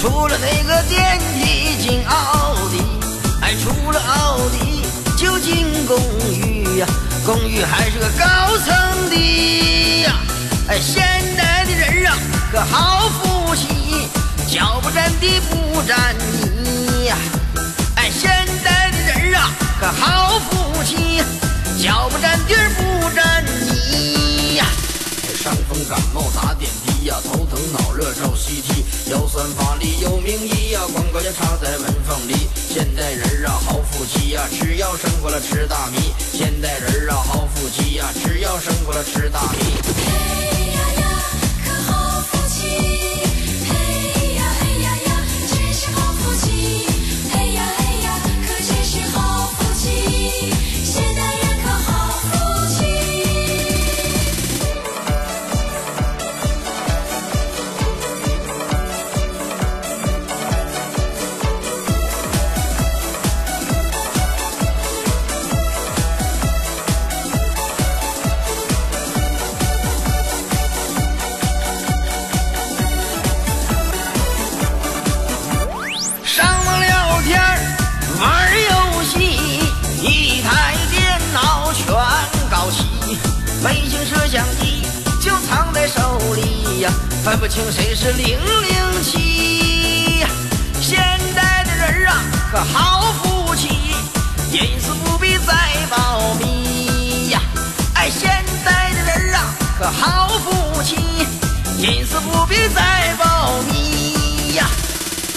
除了那个电梯进奥迪，哎，除了奥迪就进公寓呀，公寓还是个高层的呀。哎，现代的人啊，可好福气，脚不沾地不沾泥呀。哎，现代的人啊，可好福感冒打点滴呀，头疼脑热照 CT，腰酸乏力有名医呀，广告也插在门缝里。现代人啊好福气呀，吃药胜过了吃大米。现代人啊好福气呀，吃药胜过了吃大米。分不清谁是零零七。现在的人啊，可好福气，隐私不必再保密呀。哎，现在的人啊，可好福气，隐私不必再保密呀。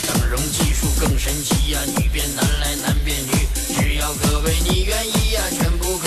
整容技术更神奇呀，女变男来，男变女，只要各位你愿意呀，全部